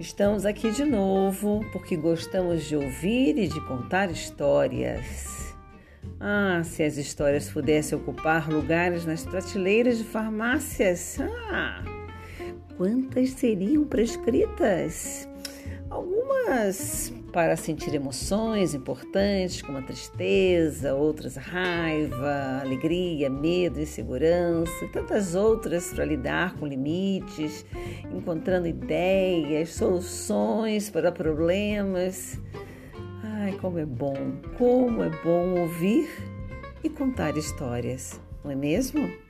Estamos aqui de novo porque gostamos de ouvir e de contar histórias. Ah, se as histórias pudessem ocupar lugares nas prateleiras de farmácias, ah, quantas seriam prescritas? Algumas para sentir emoções importantes, como a tristeza, outras raiva, alegria, medo, insegurança, e tantas outras para lidar com limites, encontrando ideias, soluções para problemas. Ai, como é bom, como é bom ouvir e contar histórias, não é mesmo?